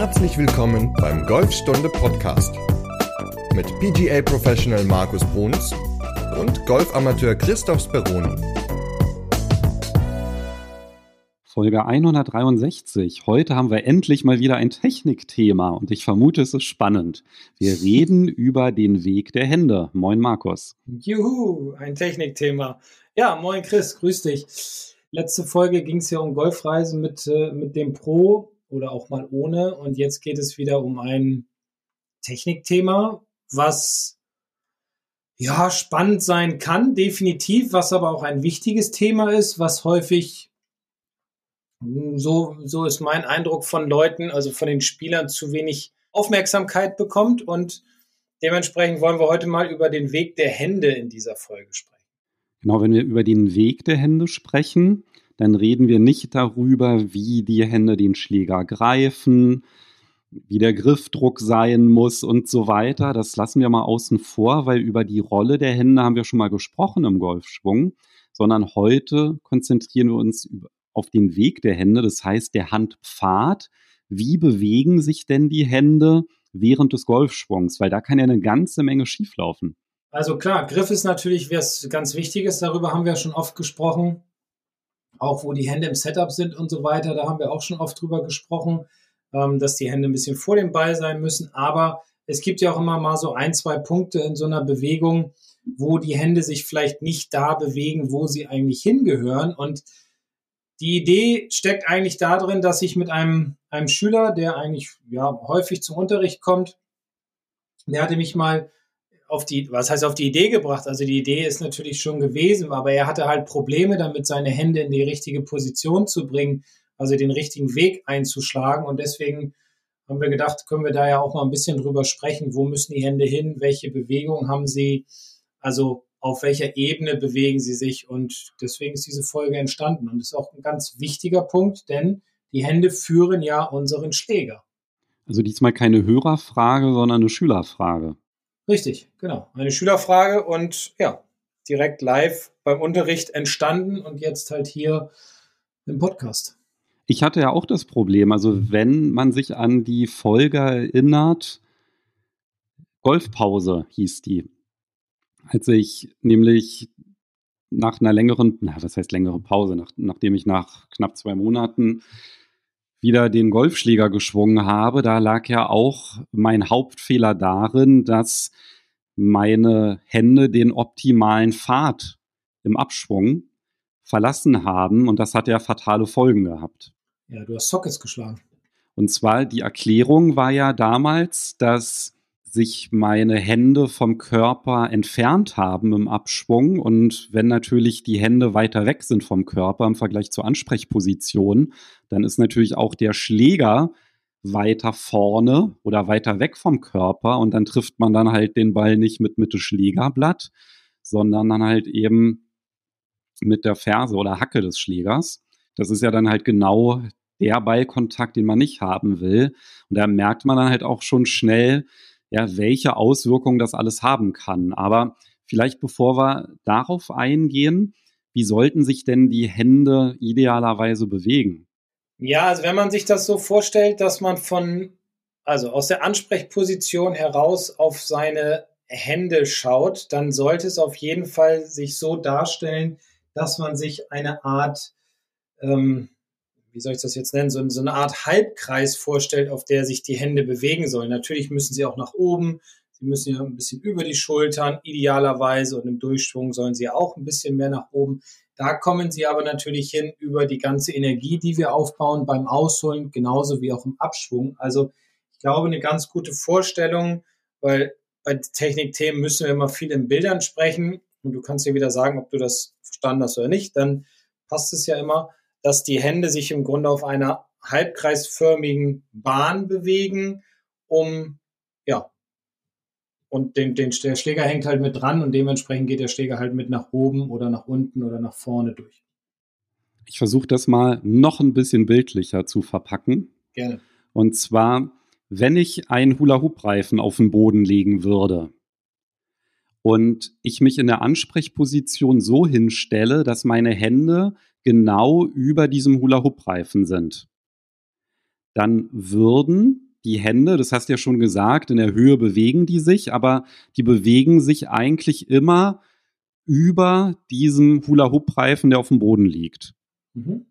Herzlich willkommen beim Golfstunde Podcast mit PGA Professional Markus Bruns und Golfamateur Christoph Speroni. Folge 163. Heute haben wir endlich mal wieder ein Technikthema und ich vermute, es ist spannend. Wir reden über den Weg der Hände. Moin Markus. Juhu, ein Technikthema. Ja, moin Chris, grüß dich. Letzte Folge ging es ja um Golfreisen mit, äh, mit dem Pro oder auch mal ohne. Und jetzt geht es wieder um ein Technikthema, was ja spannend sein kann, definitiv, was aber auch ein wichtiges Thema ist, was häufig so, so ist mein Eindruck von Leuten, also von den Spielern zu wenig Aufmerksamkeit bekommt und dementsprechend wollen wir heute mal über den Weg der Hände in dieser Folge sprechen. Genau, wenn wir über den Weg der Hände sprechen, dann reden wir nicht darüber, wie die Hände den Schläger greifen, wie der Griffdruck sein muss und so weiter. Das lassen wir mal außen vor, weil über die Rolle der Hände haben wir schon mal gesprochen im Golfschwung, sondern heute konzentrieren wir uns auf den Weg der Hände, das heißt der Handpfad. Wie bewegen sich denn die Hände während des Golfschwungs? Weil da kann ja eine ganze Menge schieflaufen. Also klar, Griff ist natürlich was ganz Wichtiges, darüber haben wir schon oft gesprochen. Auch wo die Hände im Setup sind und so weiter, da haben wir auch schon oft drüber gesprochen, ähm, dass die Hände ein bisschen vor dem Ball sein müssen. Aber es gibt ja auch immer mal so ein, zwei Punkte in so einer Bewegung, wo die Hände sich vielleicht nicht da bewegen, wo sie eigentlich hingehören. Und die Idee steckt eigentlich darin, dass ich mit einem, einem Schüler, der eigentlich ja, häufig zum Unterricht kommt, der hatte mich mal auf die, was heißt auf die Idee gebracht? Also die Idee ist natürlich schon gewesen, aber er hatte halt Probleme damit, seine Hände in die richtige Position zu bringen, also den richtigen Weg einzuschlagen. Und deswegen haben wir gedacht, können wir da ja auch mal ein bisschen drüber sprechen, wo müssen die Hände hin, welche Bewegungen haben sie, also auf welcher Ebene bewegen sie sich. Und deswegen ist diese Folge entstanden. Und das ist auch ein ganz wichtiger Punkt, denn die Hände führen ja unseren Schläger. Also diesmal keine Hörerfrage, sondern eine Schülerfrage. Richtig, genau. Eine Schülerfrage und ja, direkt live beim Unterricht entstanden und jetzt halt hier im Podcast. Ich hatte ja auch das Problem, also wenn man sich an die Folge erinnert, Golfpause hieß die. Als ich nämlich nach einer längeren, na, was heißt längere Pause, nach, nachdem ich nach knapp zwei Monaten wieder den Golfschläger geschwungen habe, da lag ja auch mein Hauptfehler darin, dass meine Hände den optimalen Pfad im Abschwung verlassen haben und das hat ja fatale Folgen gehabt. Ja, du hast Sockets geschlagen. Und zwar die Erklärung war ja damals, dass sich meine Hände vom Körper entfernt haben im Abschwung. Und wenn natürlich die Hände weiter weg sind vom Körper im Vergleich zur Ansprechposition, dann ist natürlich auch der Schläger weiter vorne oder weiter weg vom Körper und dann trifft man dann halt den Ball nicht mit Mitte Schlägerblatt, sondern dann halt eben mit der Ferse oder Hacke des Schlägers. Das ist ja dann halt genau der Ballkontakt, den man nicht haben will. Und da merkt man dann halt auch schon schnell, ja, welche Auswirkungen das alles haben kann. Aber vielleicht bevor wir darauf eingehen, wie sollten sich denn die Hände idealerweise bewegen? Ja, also wenn man sich das so vorstellt, dass man von, also aus der Ansprechposition heraus auf seine Hände schaut, dann sollte es auf jeden Fall sich so darstellen, dass man sich eine Art, ähm, wie soll ich das jetzt nennen, so, so, eine Art Halbkreis vorstellt, auf der sich die Hände bewegen sollen. Natürlich müssen sie auch nach oben, sie müssen ja ein bisschen über die Schultern, idealerweise, und im Durchschwung sollen sie auch ein bisschen mehr nach oben. Da kommen sie aber natürlich hin über die ganze Energie, die wir aufbauen beim Ausholen, genauso wie auch im Abschwung. Also ich glaube, eine ganz gute Vorstellung, weil bei Technikthemen müssen wir immer viel in Bildern sprechen und du kannst dir wieder sagen, ob du das verstanden hast oder nicht, dann passt es ja immer dass die Hände sich im Grunde auf einer halbkreisförmigen Bahn bewegen, um, ja, und den, den, der Schläger hängt halt mit dran und dementsprechend geht der Schläger halt mit nach oben oder nach unten oder nach vorne durch. Ich versuche das mal noch ein bisschen bildlicher zu verpacken. Gerne. Und zwar, wenn ich einen Hula-Hoop-Reifen auf den Boden legen würde und ich mich in der Ansprechposition so hinstelle, dass meine Hände genau über diesem Hula-Hoop-Reifen sind, dann würden die Hände, das hast du ja schon gesagt, in der Höhe bewegen die sich, aber die bewegen sich eigentlich immer über diesem Hula-Hoop-Reifen, der auf dem Boden liegt. Mhm.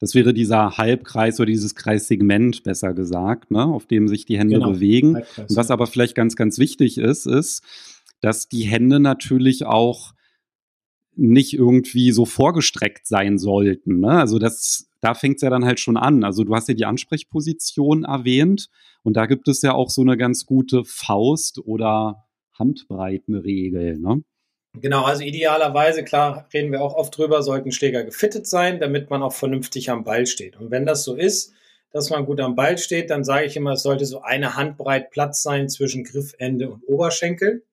Das wäre dieser Halbkreis oder dieses Kreissegment, besser gesagt, ne, auf dem sich die Hände genau. bewegen. Und was aber vielleicht ganz, ganz wichtig ist, ist, dass die Hände natürlich auch nicht irgendwie so vorgestreckt sein sollten. Ne? Also das, da fängt es ja dann halt schon an. Also du hast ja die Ansprechposition erwähnt und da gibt es ja auch so eine ganz gute Faust- oder Handbreitenregel. Ne? Genau, also idealerweise, klar, reden wir auch oft drüber, sollten Schläger gefittet sein, damit man auch vernünftig am Ball steht. Und wenn das so ist, dass man gut am Ball steht, dann sage ich immer, es sollte so eine Handbreit Platz sein zwischen Griffende und Oberschenkel.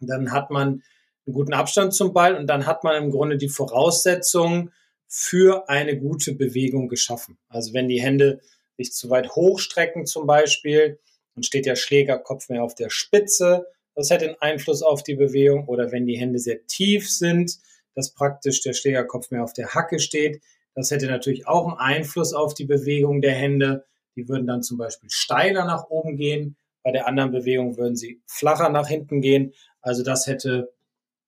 dann hat man einen guten Abstand zum Ball und dann hat man im Grunde die Voraussetzungen für eine gute Bewegung geschaffen. Also wenn die Hände sich zu weit hochstrecken zum Beispiel, dann steht der Schlägerkopf mehr auf der Spitze, das hätte einen Einfluss auf die Bewegung. Oder wenn die Hände sehr tief sind, dass praktisch der Schlägerkopf mehr auf der Hacke steht. Das hätte natürlich auch einen Einfluss auf die Bewegung der Hände. Die würden dann zum Beispiel steiler nach oben gehen. Bei der anderen Bewegung würden sie flacher nach hinten gehen. Also das hätte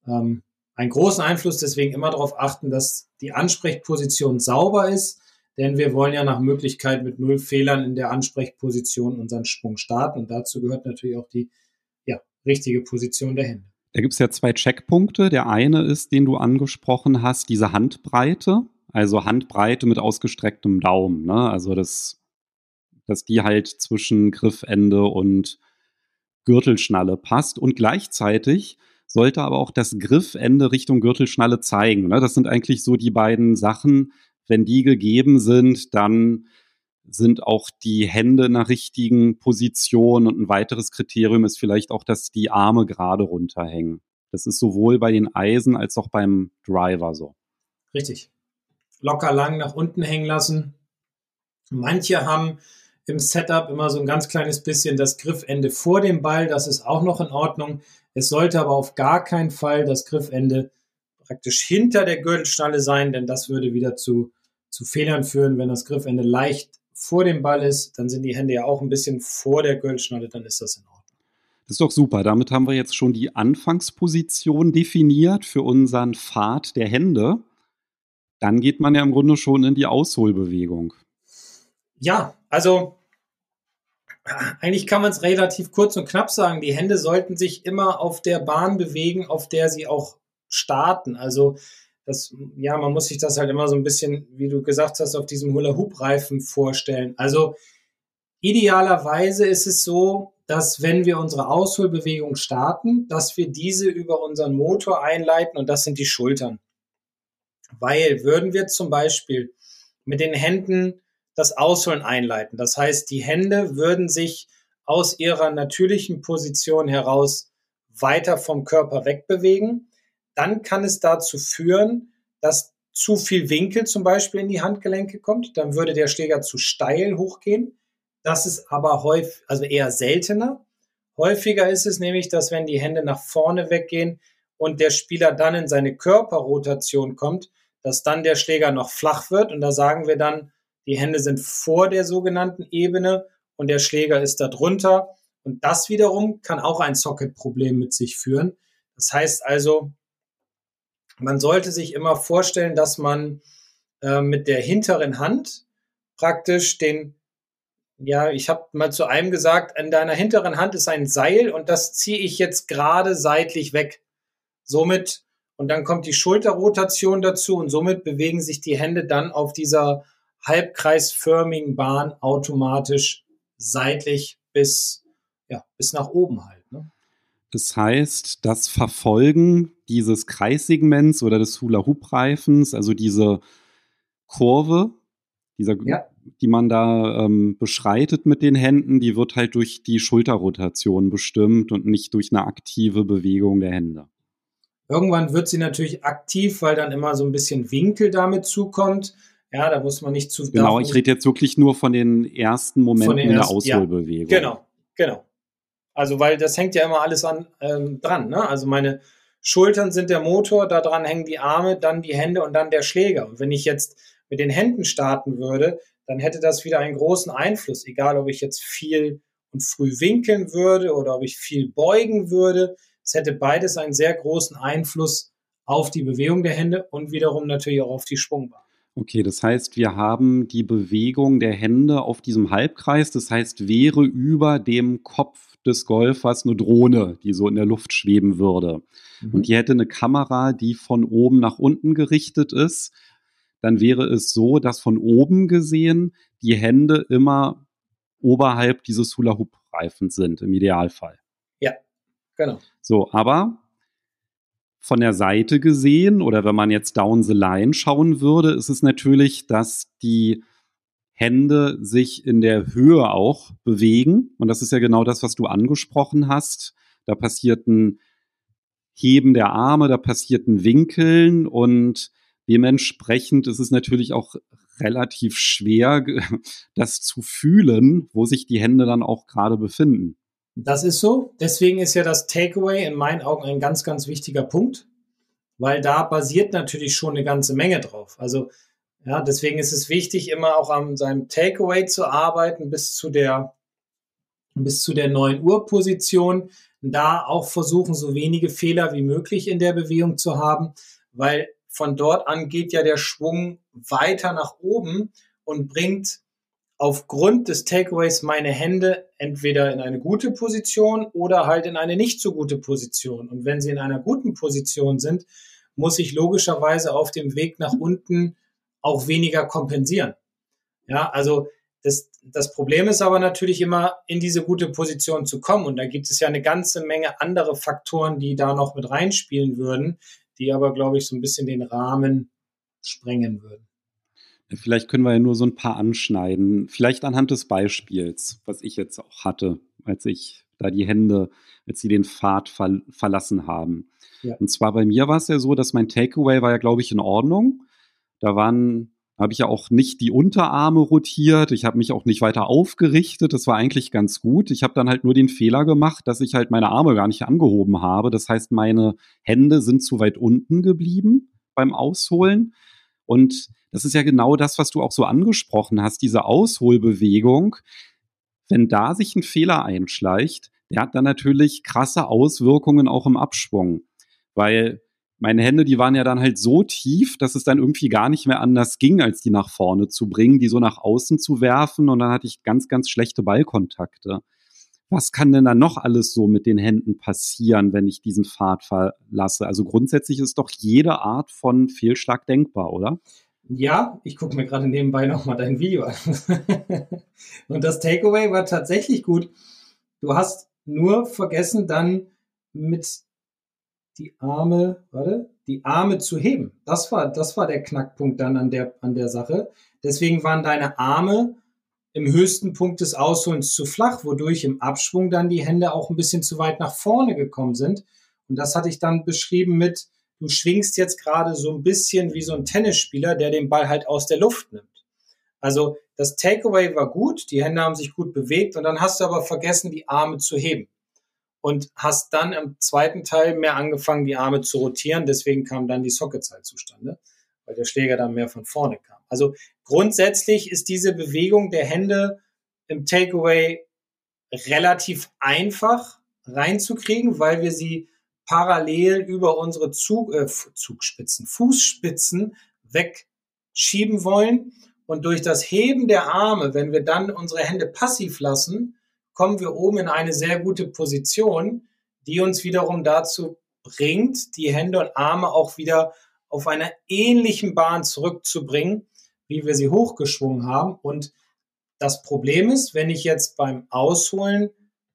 ähm, einen großen Einfluss. Deswegen immer darauf achten, dass die Ansprechposition sauber ist. Denn wir wollen ja nach Möglichkeit mit null Fehlern in der Ansprechposition unseren Sprung starten. Und dazu gehört natürlich auch die richtige Position der Hände. Da gibt es ja zwei Checkpunkte. Der eine ist, den du angesprochen hast, diese Handbreite. Also Handbreite mit ausgestrecktem Daumen. Ne? Also das, dass die halt zwischen Griffende und Gürtelschnalle passt. Und gleichzeitig sollte aber auch das Griffende Richtung Gürtelschnalle zeigen. Ne? Das sind eigentlich so die beiden Sachen. Wenn die gegeben sind, dann sind auch die Hände der richtigen Position und ein weiteres Kriterium ist vielleicht auch, dass die Arme gerade runterhängen. Das ist sowohl bei den Eisen als auch beim Driver so. Richtig. Locker lang nach unten hängen lassen. Manche haben im Setup immer so ein ganz kleines bisschen das Griffende vor dem Ball. Das ist auch noch in Ordnung. Es sollte aber auf gar keinen Fall das Griffende praktisch hinter der Gürtelschnalle sein, denn das würde wieder zu, zu Fehlern führen, wenn das Griffende leicht vor dem Ball ist, dann sind die Hände ja auch ein bisschen vor der Gürtelschnalle, dann ist das in Ordnung. Das ist doch super. Damit haben wir jetzt schon die Anfangsposition definiert für unseren Pfad der Hände. Dann geht man ja im Grunde schon in die Ausholbewegung. Ja, also eigentlich kann man es relativ kurz und knapp sagen. Die Hände sollten sich immer auf der Bahn bewegen, auf der sie auch starten. Also das, ja, man muss sich das halt immer so ein bisschen, wie du gesagt hast, auf diesem Hula-Hoop-Reifen vorstellen. Also idealerweise ist es so, dass wenn wir unsere Ausholbewegung starten, dass wir diese über unseren Motor einleiten und das sind die Schultern. Weil würden wir zum Beispiel mit den Händen das Ausholen einleiten, das heißt, die Hände würden sich aus ihrer natürlichen Position heraus weiter vom Körper wegbewegen, dann kann es dazu führen, dass zu viel Winkel zum Beispiel in die Handgelenke kommt. Dann würde der Schläger zu steil hochgehen. Das ist aber häufig, also eher seltener. Häufiger ist es nämlich, dass wenn die Hände nach vorne weggehen und der Spieler dann in seine Körperrotation kommt, dass dann der Schläger noch flach wird. Und da sagen wir dann, die Hände sind vor der sogenannten Ebene und der Schläger ist da drunter. Und das wiederum kann auch ein Socket-Problem mit sich führen. Das heißt also, man sollte sich immer vorstellen, dass man äh, mit der hinteren Hand praktisch den, ja, ich habe mal zu einem gesagt, an deiner hinteren Hand ist ein Seil und das ziehe ich jetzt gerade seitlich weg. Somit, und dann kommt die Schulterrotation dazu und somit bewegen sich die Hände dann auf dieser halbkreisförmigen Bahn automatisch seitlich bis, ja, bis nach oben halt. Ne? Das heißt, das Verfolgen dieses Kreissegments oder des Hula-Hoop-Reifens, also diese Kurve, dieser, ja. die man da ähm, beschreitet mit den Händen, die wird halt durch die Schulterrotation bestimmt und nicht durch eine aktive Bewegung der Hände. Irgendwann wird sie natürlich aktiv, weil dann immer so ein bisschen Winkel damit zukommt. Ja, da muss man nicht zu. Genau, ich rede jetzt wirklich nur von den ersten Momenten den ersten, der Ausholbewegung. Ja, genau, genau. Also, weil das hängt ja immer alles an, ähm, dran. Ne? Also meine Schultern sind der Motor, da dran hängen die Arme, dann die Hände und dann der Schläger. Und wenn ich jetzt mit den Händen starten würde, dann hätte das wieder einen großen Einfluss, egal ob ich jetzt viel und früh winkeln würde oder ob ich viel beugen würde. Es hätte beides einen sehr großen Einfluss auf die Bewegung der Hände und wiederum natürlich auch auf die Schwungbahn. Okay, das heißt, wir haben die Bewegung der Hände auf diesem Halbkreis. Das heißt, wäre über dem Kopf des Golfers eine Drohne, die so in der Luft schweben würde. Mhm. Und die hätte eine Kamera, die von oben nach unten gerichtet ist. Dann wäre es so, dass von oben gesehen die Hände immer oberhalb dieses Hula-Hoop-Reifens sind, im Idealfall. Ja, genau. So, aber von der Seite gesehen oder wenn man jetzt down the line schauen würde, ist es natürlich, dass die Hände sich in der Höhe auch bewegen. Und das ist ja genau das, was du angesprochen hast. Da passiert ein Heben der Arme, da passiert ein Winkeln und dementsprechend ist es natürlich auch relativ schwer, das zu fühlen, wo sich die Hände dann auch gerade befinden. Das ist so. Deswegen ist ja das Takeaway in meinen Augen ein ganz, ganz wichtiger Punkt, weil da basiert natürlich schon eine ganze Menge drauf. Also, ja, deswegen ist es wichtig, immer auch an seinem Takeaway zu arbeiten bis zu der, bis zu der 9 Uhr Position. Da auch versuchen, so wenige Fehler wie möglich in der Bewegung zu haben, weil von dort an geht ja der Schwung weiter nach oben und bringt aufgrund des Takeaways meine Hände entweder in eine gute Position oder halt in eine nicht so gute Position. Und wenn sie in einer guten Position sind, muss ich logischerweise auf dem Weg nach unten auch weniger kompensieren. Ja, also das, das Problem ist aber natürlich immer, in diese gute Position zu kommen. Und da gibt es ja eine ganze Menge andere Faktoren, die da noch mit reinspielen würden, die aber, glaube ich, so ein bisschen den Rahmen sprengen würden. Vielleicht können wir ja nur so ein paar anschneiden. Vielleicht anhand des Beispiels, was ich jetzt auch hatte, als ich da die Hände, als sie den Pfad ver verlassen haben. Ja. Und zwar bei mir war es ja so, dass mein Takeaway war ja, glaube ich, in Ordnung. Da waren, habe ich ja auch nicht die Unterarme rotiert. Ich habe mich auch nicht weiter aufgerichtet. Das war eigentlich ganz gut. Ich habe dann halt nur den Fehler gemacht, dass ich halt meine Arme gar nicht angehoben habe. Das heißt, meine Hände sind zu weit unten geblieben beim Ausholen. Und das ist ja genau das, was du auch so angesprochen hast, diese Ausholbewegung. Wenn da sich ein Fehler einschleicht, der hat dann natürlich krasse Auswirkungen auch im Abschwung. Weil meine Hände, die waren ja dann halt so tief, dass es dann irgendwie gar nicht mehr anders ging, als die nach vorne zu bringen, die so nach außen zu werfen. Und dann hatte ich ganz, ganz schlechte Ballkontakte. Was kann denn dann noch alles so mit den Händen passieren, wenn ich diesen Pfad verlasse? Also grundsätzlich ist doch jede Art von Fehlschlag denkbar, oder? Ja, ich gucke mir gerade nebenbei nochmal dein Video an. und das Takeaway war tatsächlich gut. Du hast nur vergessen, dann mit die Arme, warte, die Arme zu heben. Das war, das war der Knackpunkt dann an der, an der Sache. Deswegen waren deine Arme im höchsten Punkt des Ausholens zu flach, wodurch im Abschwung dann die Hände auch ein bisschen zu weit nach vorne gekommen sind. Und das hatte ich dann beschrieben mit, du schwingst jetzt gerade so ein bisschen wie so ein Tennisspieler, der den Ball halt aus der Luft nimmt. Also das Takeaway war gut, die Hände haben sich gut bewegt und dann hast du aber vergessen, die Arme zu heben. Und hast dann im zweiten Teil mehr angefangen, die Arme zu rotieren. Deswegen kam dann die Socketzeit zustande, weil der Schläger dann mehr von vorne kam. Also grundsätzlich ist diese Bewegung der Hände im Takeaway relativ einfach reinzukriegen, weil wir sie parallel über unsere Zug, äh, Zugspitzen, Fußspitzen wegschieben wollen. Und durch das Heben der Arme, wenn wir dann unsere Hände passiv lassen, kommen wir oben in eine sehr gute Position, die uns wiederum dazu bringt, die Hände und Arme auch wieder auf einer ähnlichen Bahn zurückzubringen, wie wir sie hochgeschwungen haben. Und das Problem ist, wenn ich jetzt beim Ausholen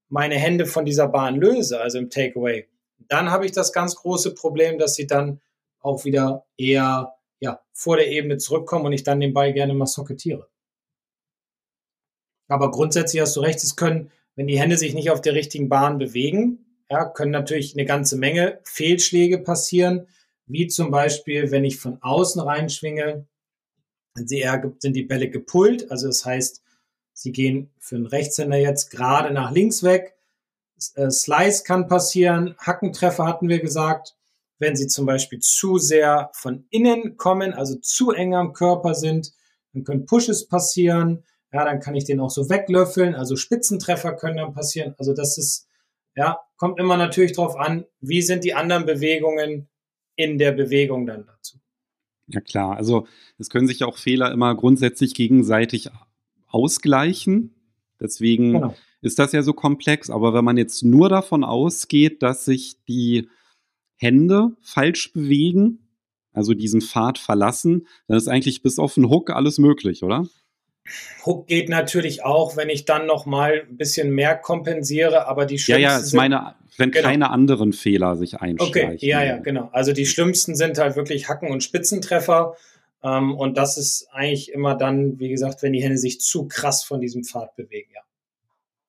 meine Hände von dieser Bahn löse, also im Takeaway, dann habe ich das ganz große Problem, dass sie dann auch wieder eher ja, vor der Ebene zurückkommen und ich dann den Ball gerne mal socketiere. Aber grundsätzlich hast du recht, es können, wenn die Hände sich nicht auf der richtigen Bahn bewegen, ja, können natürlich eine ganze Menge Fehlschläge passieren, wie zum Beispiel, wenn ich von außen reinschwinge, sind die Bälle gepult, also das heißt, sie gehen für einen Rechtshänder jetzt gerade nach links weg, Slice kann passieren, Hackentreffer hatten wir gesagt. Wenn sie zum Beispiel zu sehr von innen kommen, also zu eng am Körper sind, dann können Pushes passieren, ja, dann kann ich den auch so weglöffeln, also Spitzentreffer können dann passieren. Also das ist, ja, kommt immer natürlich drauf an, wie sind die anderen Bewegungen in der Bewegung dann dazu. Ja klar, also es können sich auch Fehler immer grundsätzlich gegenseitig ausgleichen. Deswegen genau. Ist das ja so komplex. Aber wenn man jetzt nur davon ausgeht, dass sich die Hände falsch bewegen, also diesen Pfad verlassen, dann ist eigentlich bis auf den Hook alles möglich, oder? Hook geht natürlich auch, wenn ich dann noch mal ein bisschen mehr kompensiere, aber die schlimmsten Ja, ja, ist meine, wenn genau. keine anderen Fehler sich einschleichen. Okay, ja, ja, genau. Also die schlimmsten sind halt wirklich Hacken und Spitzentreffer. Ähm, und das ist eigentlich immer dann, wie gesagt, wenn die Hände sich zu krass von diesem Pfad bewegen, ja.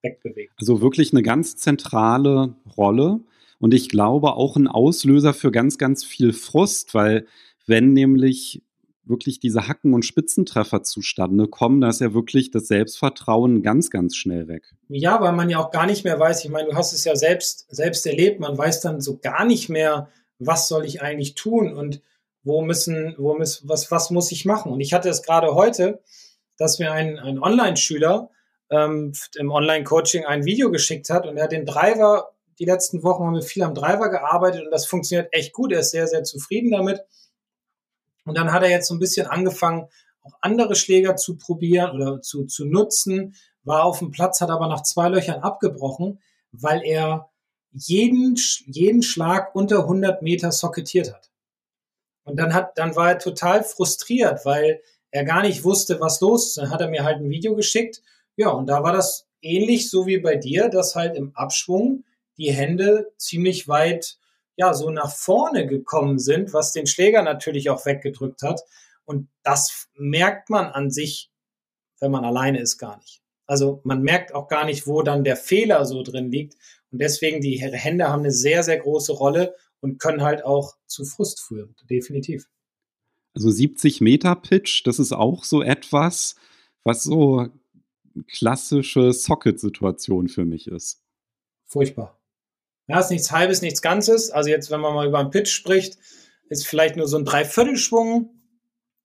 Wegbewegen. Also wirklich eine ganz zentrale Rolle. Und ich glaube auch ein Auslöser für ganz, ganz viel Frust, weil wenn nämlich wirklich diese Hacken- und Spitzentreffer zustande kommen, da ist ja wirklich das Selbstvertrauen ganz, ganz schnell weg. Ja, weil man ja auch gar nicht mehr weiß, ich meine, du hast es ja selbst, selbst erlebt, man weiß dann so gar nicht mehr, was soll ich eigentlich tun und wo müssen, wo müssen, was, was muss ich machen? Und ich hatte es gerade heute, dass mir ein, ein Online-Schüler ähm, im Online-Coaching ein Video geschickt hat und er hat den Driver die letzten Wochen haben wir viel am Driver gearbeitet und das funktioniert echt gut. Er ist sehr, sehr zufrieden damit. Und dann hat er jetzt so ein bisschen angefangen, auch andere Schläger zu probieren oder zu, zu nutzen, war auf dem Platz, hat aber nach zwei Löchern abgebrochen, weil er jeden, jeden Schlag unter 100 Meter socketiert hat. Und dann hat, dann war er total frustriert, weil er gar nicht wusste, was los ist. Dann hat er mir halt ein Video geschickt. Ja, und da war das ähnlich so wie bei dir, dass halt im Abschwung die Hände ziemlich weit, ja, so nach vorne gekommen sind, was den Schläger natürlich auch weggedrückt hat. Und das merkt man an sich, wenn man alleine ist, gar nicht. Also man merkt auch gar nicht, wo dann der Fehler so drin liegt. Und deswegen, die Hände haben eine sehr, sehr große Rolle und können halt auch zu Frust führen, definitiv. Also 70 Meter Pitch, das ist auch so etwas, was so klassische Socket-Situation für mich ist. Furchtbar. Ja, ist nichts Halbes, nichts Ganzes. Also jetzt, wenn man mal über einen Pitch spricht, ist vielleicht nur so ein Dreiviertelschwung.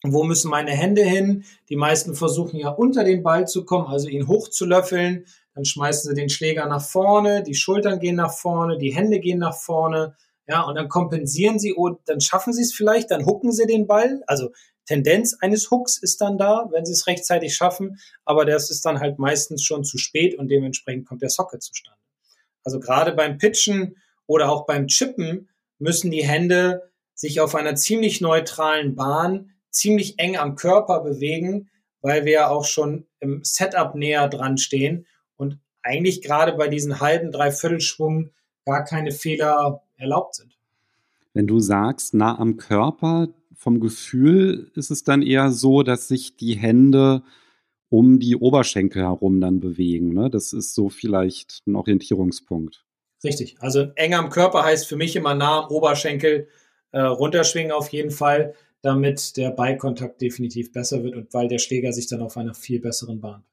Wo müssen meine Hände hin? Die meisten versuchen ja unter den Ball zu kommen, also ihn hochzulöffeln. Dann schmeißen sie den Schläger nach vorne, die Schultern gehen nach vorne, die Hände gehen nach vorne. Ja, und dann kompensieren sie, und dann schaffen sie es vielleicht, dann hucken sie den Ball. Also Tendenz eines Hooks ist dann da, wenn sie es rechtzeitig schaffen, aber das ist dann halt meistens schon zu spät und dementsprechend kommt der Socket zustande. Also gerade beim Pitchen oder auch beim Chippen müssen die Hände sich auf einer ziemlich neutralen Bahn ziemlich eng am Körper bewegen, weil wir ja auch schon im Setup näher dran stehen und eigentlich gerade bei diesen halben, Dreiviertelschwung gar keine Fehler erlaubt sind. Wenn du sagst, nah am Körper, vom Gefühl ist es dann eher so, dass sich die Hände um die Oberschenkel herum dann bewegen. Ne? Das ist so vielleicht ein Orientierungspunkt. Richtig. Also eng am Körper heißt für mich immer nah am Oberschenkel äh, runterschwingen auf jeden Fall, damit der Beikontakt definitiv besser wird und weil der Schläger sich dann auf einer viel besseren Bahn.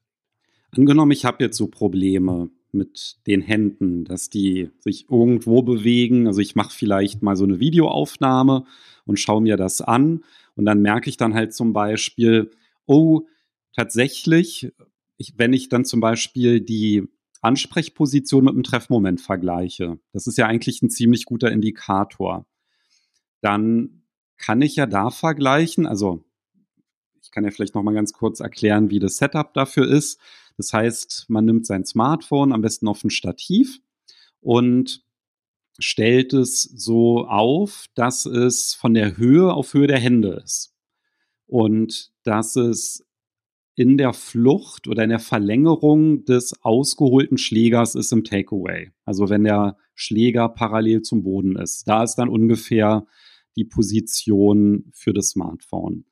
Angenommen, ich habe jetzt so Probleme mit den Händen, dass die sich irgendwo bewegen. Also ich mache vielleicht mal so eine Videoaufnahme und schaue mir das an und dann merke ich dann halt zum Beispiel, oh, tatsächlich, ich, wenn ich dann zum Beispiel die Ansprechposition mit dem Treffmoment vergleiche, das ist ja eigentlich ein ziemlich guter Indikator, dann kann ich ja da vergleichen, also ich kann ja vielleicht noch mal ganz kurz erklären, wie das Setup dafür ist. Das heißt, man nimmt sein Smartphone am besten auf ein Stativ und stellt es so auf, dass es von der Höhe auf Höhe der Hände ist. Und dass es in der Flucht oder in der Verlängerung des ausgeholten Schlägers ist im Takeaway. Also wenn der Schläger parallel zum Boden ist. Da ist dann ungefähr die Position für das Smartphone.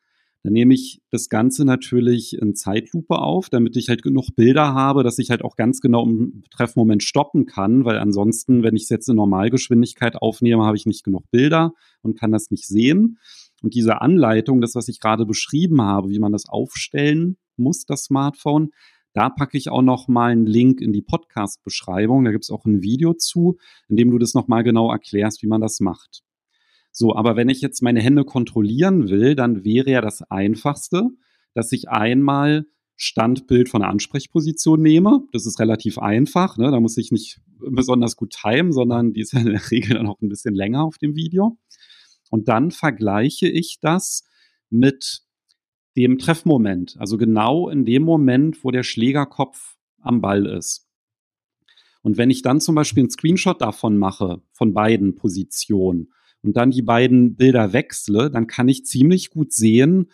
Dann nehme ich das Ganze natürlich in Zeitlupe auf, damit ich halt genug Bilder habe, dass ich halt auch ganz genau im Treffmoment stoppen kann, weil ansonsten, wenn ich es jetzt in Normalgeschwindigkeit aufnehme, habe ich nicht genug Bilder und kann das nicht sehen. Und diese Anleitung, das, was ich gerade beschrieben habe, wie man das aufstellen muss, das Smartphone, da packe ich auch noch mal einen Link in die Podcast-Beschreibung. Da gibt es auch ein Video zu, in dem du das noch mal genau erklärst, wie man das macht. So, aber wenn ich jetzt meine Hände kontrollieren will, dann wäre ja das Einfachste, dass ich einmal Standbild von der Ansprechposition nehme. Das ist relativ einfach. Ne? Da muss ich nicht besonders gut timen, sondern die ist in der Regel dann auch ein bisschen länger auf dem Video. Und dann vergleiche ich das mit dem Treffmoment. Also genau in dem Moment, wo der Schlägerkopf am Ball ist. Und wenn ich dann zum Beispiel einen Screenshot davon mache, von beiden Positionen, und dann die beiden Bilder wechsle, dann kann ich ziemlich gut sehen,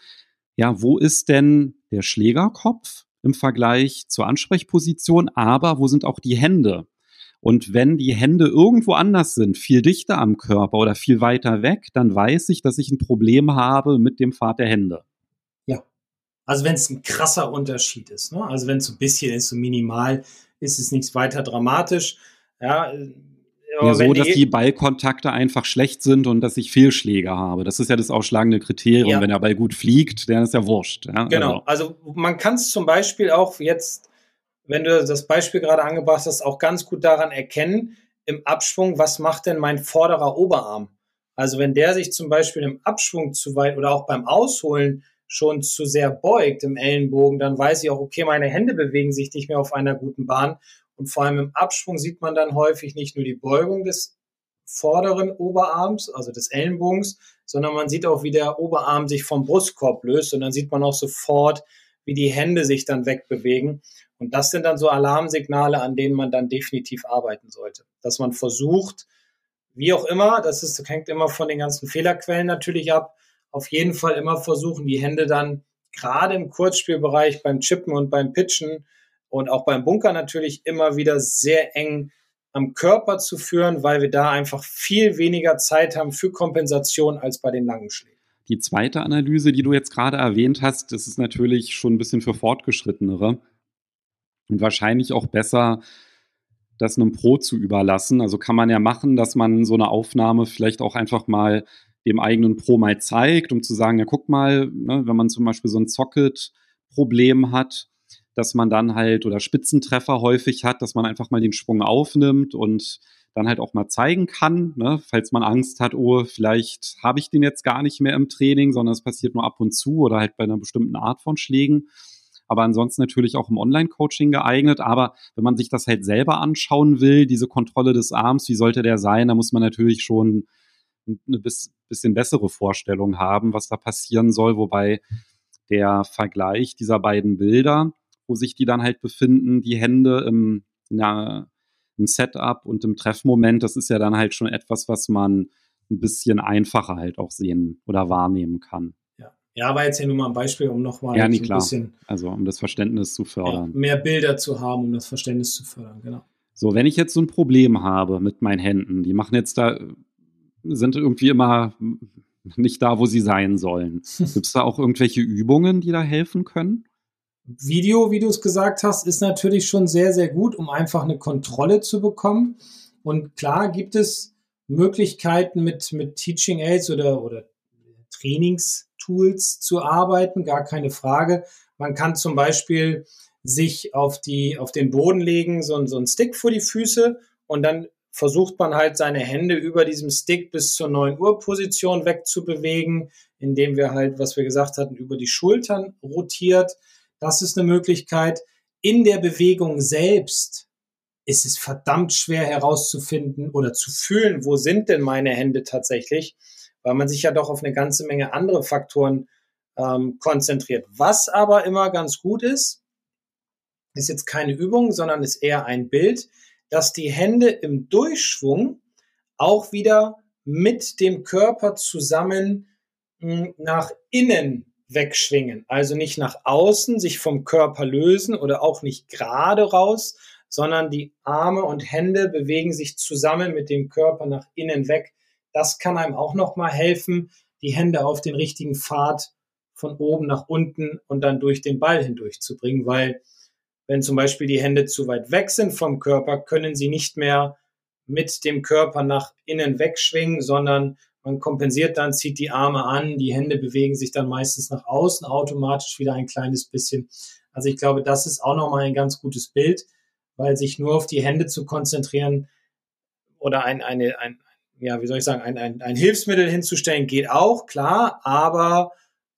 ja, wo ist denn der Schlägerkopf im Vergleich zur Ansprechposition, aber wo sind auch die Hände? Und wenn die Hände irgendwo anders sind, viel dichter am Körper oder viel weiter weg, dann weiß ich, dass ich ein Problem habe mit dem Pfad der Hände. Ja. Also wenn es ein krasser Unterschied ist, ne? also wenn es so ein bisschen ist, so minimal, ist es nichts weiter dramatisch. Ja, ja, so, dass die Ballkontakte einfach schlecht sind und dass ich Fehlschläge habe. Das ist ja das ausschlagende Kriterium. Ja. Wenn der Ball gut fliegt, dann ist ja wurscht. Ja? Genau. Also, also man kann es zum Beispiel auch jetzt, wenn du das Beispiel gerade angebracht hast, auch ganz gut daran erkennen, im Abschwung, was macht denn mein vorderer Oberarm? Also wenn der sich zum Beispiel im Abschwung zu weit oder auch beim Ausholen schon zu sehr beugt im Ellenbogen, dann weiß ich auch, okay, meine Hände bewegen sich nicht mehr auf einer guten Bahn und vor allem im Abschwung sieht man dann häufig nicht nur die Beugung des vorderen Oberarms, also des Ellenbogens, sondern man sieht auch, wie der Oberarm sich vom Brustkorb löst und dann sieht man auch sofort, wie die Hände sich dann wegbewegen. Und das sind dann so Alarmsignale, an denen man dann definitiv arbeiten sollte. Dass man versucht, wie auch immer, das ist, das hängt immer von den ganzen Fehlerquellen natürlich ab, auf jeden Fall immer versuchen, die Hände dann gerade im Kurzspielbereich beim Chippen und beim Pitchen und auch beim Bunker natürlich immer wieder sehr eng am Körper zu führen, weil wir da einfach viel weniger Zeit haben für Kompensation als bei den langen Schlägen. Die zweite Analyse, die du jetzt gerade erwähnt hast, das ist natürlich schon ein bisschen für Fortgeschrittenere und wahrscheinlich auch besser, das einem Pro zu überlassen. Also kann man ja machen, dass man so eine Aufnahme vielleicht auch einfach mal dem eigenen Pro mal zeigt, um zu sagen, ja, guck mal, ne, wenn man zum Beispiel so ein Socket-Problem hat, dass man dann halt oder Spitzentreffer häufig hat, dass man einfach mal den Schwung aufnimmt und dann halt auch mal zeigen kann, ne, falls man Angst hat, oh, vielleicht habe ich den jetzt gar nicht mehr im Training, sondern es passiert nur ab und zu oder halt bei einer bestimmten Art von Schlägen. Aber ansonsten natürlich auch im Online-Coaching geeignet. Aber wenn man sich das halt selber anschauen will, diese Kontrolle des Arms, wie sollte der sein, da muss man natürlich schon eine bisschen bessere Vorstellung haben, was da passieren soll. Wobei der Vergleich dieser beiden Bilder, wo sich die dann halt befinden, die Hände im, na, im Setup und im Treffmoment, das ist ja dann halt schon etwas, was man ein bisschen einfacher halt auch sehen oder wahrnehmen kann. Ja, ja aber jetzt hier nur mal ein Beispiel, um nochmal ja, so ein bisschen. Also um das Verständnis zu fördern. Ja, mehr Bilder zu haben, um das Verständnis zu fördern, genau. So, wenn ich jetzt so ein Problem habe mit meinen Händen, die machen jetzt da, sind irgendwie immer nicht da, wo sie sein sollen. Gibt es da auch irgendwelche Übungen, die da helfen können? Video, wie du es gesagt hast, ist natürlich schon sehr, sehr gut, um einfach eine Kontrolle zu bekommen. Und klar gibt es Möglichkeiten mit, mit Teaching Aids oder, oder Trainingstools zu arbeiten, gar keine Frage. Man kann zum Beispiel sich auf, die, auf den Boden legen, so, so einen Stick vor die Füße und dann versucht man halt seine Hände über diesem Stick bis zur 9 Uhr Position wegzubewegen, indem wir halt, was wir gesagt hatten, über die Schultern rotiert. Das ist eine Möglichkeit. In der Bewegung selbst ist es verdammt schwer herauszufinden oder zu fühlen, wo sind denn meine Hände tatsächlich, weil man sich ja doch auf eine ganze Menge andere Faktoren ähm, konzentriert. Was aber immer ganz gut ist, ist jetzt keine Übung, sondern ist eher ein Bild, dass die Hände im Durchschwung auch wieder mit dem Körper zusammen hm, nach innen wegschwingen. Also nicht nach außen, sich vom Körper lösen oder auch nicht gerade raus, sondern die Arme und Hände bewegen sich zusammen mit dem Körper nach innen weg. Das kann einem auch nochmal helfen, die Hände auf den richtigen Pfad von oben nach unten und dann durch den Ball hindurch zu bringen, weil wenn zum Beispiel die Hände zu weit weg sind vom Körper, können sie nicht mehr mit dem Körper nach innen wegschwingen, sondern man kompensiert dann, zieht die Arme an, die Hände bewegen sich dann meistens nach außen automatisch wieder ein kleines bisschen. Also ich glaube, das ist auch nochmal ein ganz gutes Bild, weil sich nur auf die Hände zu konzentrieren oder ein, eine, ein, ja, wie soll ich sagen, ein, ein, ein Hilfsmittel hinzustellen, geht auch, klar, aber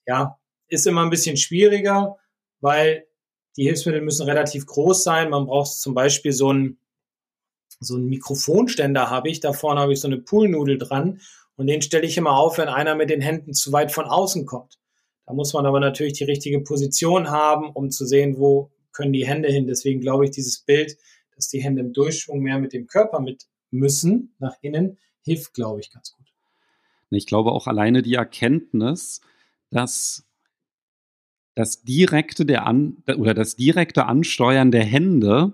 ja, ist immer ein bisschen schwieriger, weil die Hilfsmittel müssen relativ groß sein. Man braucht zum Beispiel so einen, so einen Mikrofonständer habe ich. Da vorne habe ich so eine Poolnudel dran und den stelle ich immer auf, wenn einer mit den Händen zu weit von außen kommt. Da muss man aber natürlich die richtige Position haben, um zu sehen, wo können die Hände hin. Deswegen glaube ich, dieses Bild, dass die Hände im Durchschwung mehr mit dem Körper mit müssen, nach innen, hilft, glaube ich, ganz gut. Ich glaube auch alleine die Erkenntnis, dass das direkte der An oder das direkte Ansteuern der Hände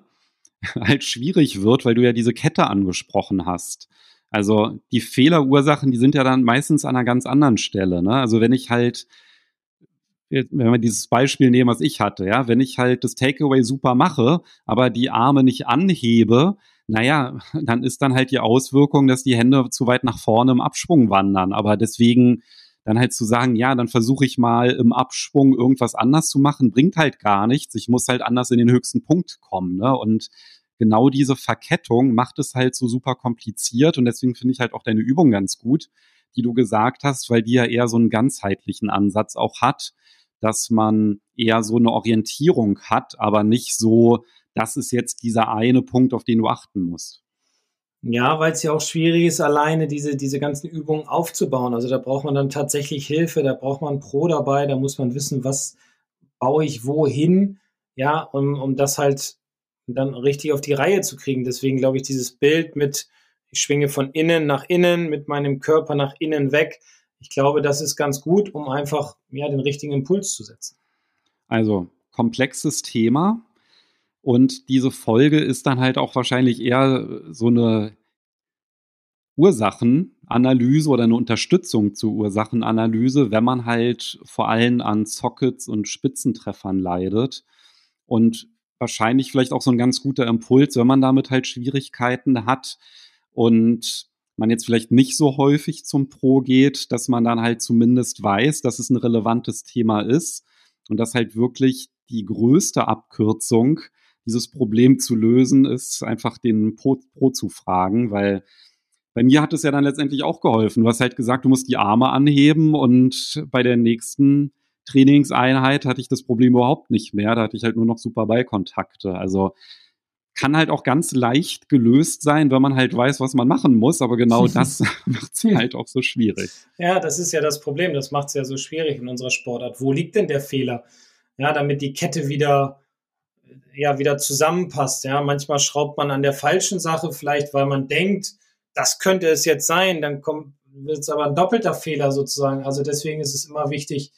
halt schwierig wird, weil du ja diese Kette angesprochen hast. Also die Fehlerursachen, die sind ja dann meistens an einer ganz anderen Stelle. Ne? Also wenn ich halt, wenn wir dieses Beispiel nehmen, was ich hatte, ja, wenn ich halt das Takeaway super mache, aber die Arme nicht anhebe, naja, dann ist dann halt die Auswirkung, dass die Hände zu weit nach vorne im Abschwung wandern. Aber deswegen dann halt zu sagen, ja, dann versuche ich mal im Abschwung irgendwas anders zu machen, bringt halt gar nichts. Ich muss halt anders in den höchsten Punkt kommen. Ne? Und genau diese Verkettung macht es halt so super kompliziert. Und deswegen finde ich halt auch deine Übung ganz gut, die du gesagt hast, weil die ja eher so einen ganzheitlichen Ansatz auch hat, dass man eher so eine Orientierung hat, aber nicht so, das ist jetzt dieser eine Punkt, auf den du achten musst. Ja, weil es ja auch schwierig ist, alleine diese, diese ganzen Übungen aufzubauen. Also da braucht man dann tatsächlich Hilfe, da braucht man Pro dabei, da muss man wissen, was baue ich wohin, ja, um, um das halt dann richtig auf die Reihe zu kriegen. Deswegen glaube ich, dieses Bild mit, ich schwinge von innen nach innen, mit meinem Körper nach innen weg, ich glaube, das ist ganz gut, um einfach ja, den richtigen Impuls zu setzen. Also komplexes Thema, und diese Folge ist dann halt auch wahrscheinlich eher so eine Ursachenanalyse oder eine Unterstützung zur Ursachenanalyse, wenn man halt vor allem an Sockets und Spitzentreffern leidet. Und wahrscheinlich vielleicht auch so ein ganz guter Impuls, wenn man damit halt Schwierigkeiten hat und man jetzt vielleicht nicht so häufig zum Pro geht, dass man dann halt zumindest weiß, dass es ein relevantes Thema ist und dass halt wirklich die größte Abkürzung dieses Problem zu lösen, ist einfach den Pro, Pro zu fragen, weil bei mir hat es ja dann letztendlich auch geholfen. Du hast halt gesagt, du musst die Arme anheben und bei der nächsten Trainingseinheit hatte ich das Problem überhaupt nicht mehr. Da hatte ich halt nur noch super Ballkontakte. Also kann halt auch ganz leicht gelöst sein, wenn man halt weiß, was man machen muss. Aber genau das macht es halt auch so schwierig. Ja, das ist ja das Problem. Das macht es ja so schwierig in unserer Sportart. Wo liegt denn der Fehler? Ja, damit die Kette wieder ja wieder zusammenpasst. Ja, manchmal schraubt man an der falschen Sache, vielleicht weil man denkt, das könnte es jetzt sein, dann kommt wird es aber ein doppelter Fehler sozusagen. Also deswegen ist es immer wichtig,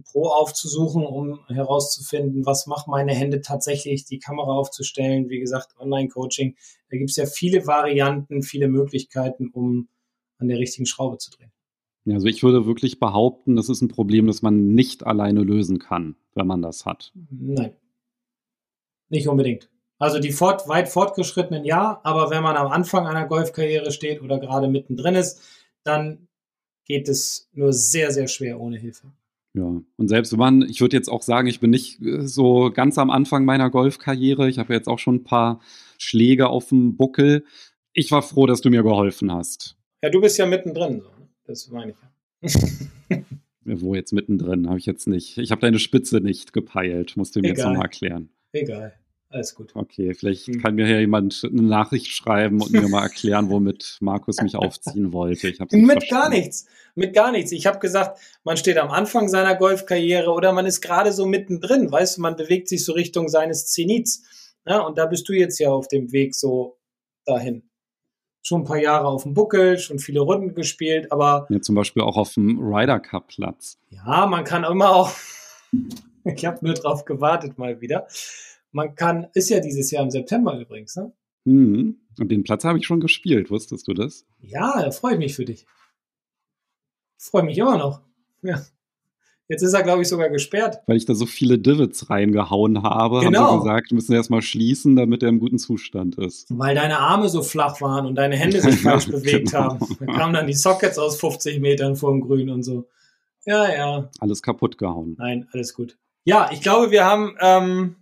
Pro aufzusuchen, um herauszufinden, was macht meine Hände tatsächlich, die Kamera aufzustellen. Wie gesagt, Online-Coaching, da gibt es ja viele Varianten, viele Möglichkeiten, um an der richtigen Schraube zu drehen. Also ich würde wirklich behaupten, das ist ein Problem, das man nicht alleine lösen kann, wenn man das hat. Nein, nicht unbedingt. Also die fort, weit fortgeschrittenen ja, aber wenn man am Anfang einer Golfkarriere steht oder gerade mittendrin ist, dann geht es nur sehr, sehr schwer ohne Hilfe. Ja, und selbst wenn man, ich würde jetzt auch sagen, ich bin nicht äh, so ganz am Anfang meiner Golfkarriere. Ich habe jetzt auch schon ein paar Schläge auf dem Buckel. Ich war froh, dass du mir geholfen hast. Ja, du bist ja mittendrin. So. Das meine ich ja. Wo jetzt mittendrin? Habe ich jetzt nicht. Ich habe deine Spitze nicht gepeilt. Musst du mir Egal. jetzt nochmal erklären. Egal. Alles gut. Okay, vielleicht hm. kann mir hier jemand eine Nachricht schreiben und mir mal erklären, womit Markus mich aufziehen wollte. Ich Mit verstanden. gar nichts. Mit gar nichts. Ich habe gesagt, man steht am Anfang seiner Golfkarriere oder man ist gerade so mittendrin. Weißt du, man bewegt sich so Richtung seines Zenits. Ja, und da bist du jetzt ja auf dem Weg so dahin schon ein paar Jahre auf dem Buckel, schon viele Runden gespielt, aber. Ja, zum Beispiel auch auf dem Ryder Cup Platz. Ja, man kann immer auch. ich habe nur drauf gewartet mal wieder. Man kann, ist ja dieses Jahr im September übrigens, ne? Mhm. Und den Platz habe ich schon gespielt, wusstest du das? Ja, da freue ich mich für dich. Freue mich immer noch. Ja. Jetzt ist er, glaube ich, sogar gesperrt. Weil ich da so viele Divots reingehauen habe, genau. haben sie gesagt, wir müssen erstmal schließen, damit er im guten Zustand ist. Weil deine Arme so flach waren und deine Hände sich falsch bewegt genau. haben. Dann kamen dann die Sockets aus 50 Metern vor dem Grün und so. Ja, ja. Alles kaputt gehauen. Nein, alles gut. Ja, ich glaube, wir haben ähm,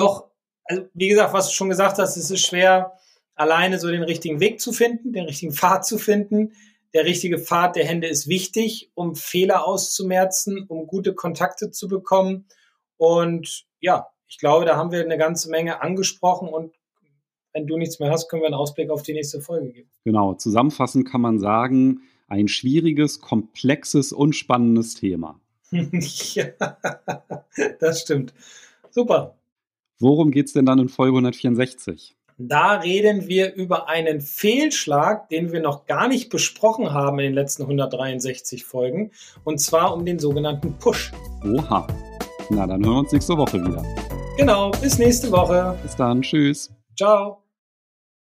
doch, also wie gesagt, was du schon gesagt hast, es ist schwer, alleine so den richtigen Weg zu finden, den richtigen Pfad zu finden. der richtige Pfad der Hände ist wichtig, um Fehler auszumerzen, um gute Kontakte zu bekommen. Und ja, ich glaube, da haben wir eine ganze Menge angesprochen und wenn du nichts mehr hast, können wir einen Ausblick auf die nächste Folge geben. Genau, zusammenfassend kann man sagen, ein schwieriges, komplexes und spannendes Thema. ja, das stimmt. Super. Worum geht es denn dann in Folge 164? Da reden wir über einen Fehlschlag, den wir noch gar nicht besprochen haben in den letzten 163 Folgen, und zwar um den sogenannten Push. Oha. Na, dann hören wir uns nächste Woche wieder. Genau, bis nächste Woche. Bis dann, tschüss. Ciao.